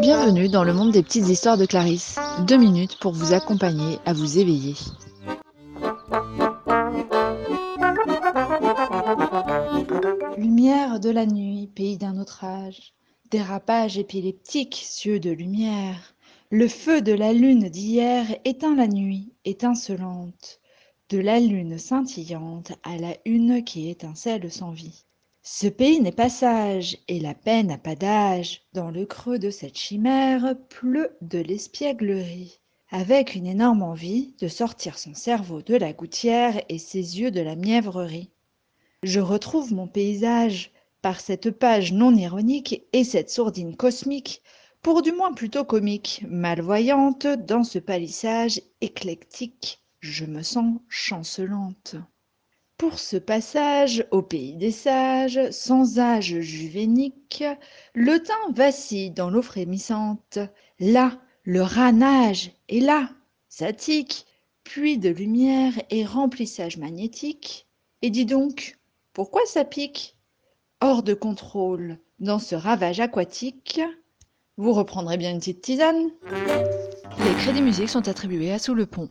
Bienvenue dans le monde des petites histoires de Clarisse. Deux minutes pour vous accompagner à vous éveiller. Lumière de la nuit, pays d'un autre âge, dérapage épileptique, cieux de lumière, le feu de la lune d'hier éteint la nuit, étincelante, de la lune scintillante à la une qui étincelle sans vie. Ce pays n'est pas sage, et la peine n'a pas d'âge. Dans le creux de cette chimère pleut de l'espièglerie, avec une énorme envie de sortir son cerveau de la gouttière et ses yeux de la mièvrerie. Je retrouve mon paysage par cette page non ironique et cette sourdine cosmique, pour du moins plutôt comique, malvoyante dans ce palissage éclectique. Je me sens chancelante. Pour ce passage au pays des sages, sans âge juvénique, le teint vacille dans l'eau frémissante. Là, le rat nage, et là, ça tique, puits de lumière et remplissage magnétique. Et dis donc, pourquoi ça pique? Hors de contrôle, dans ce ravage aquatique, vous reprendrez bien une petite tisane Les crédits musiques sont attribués à Sous le Pont.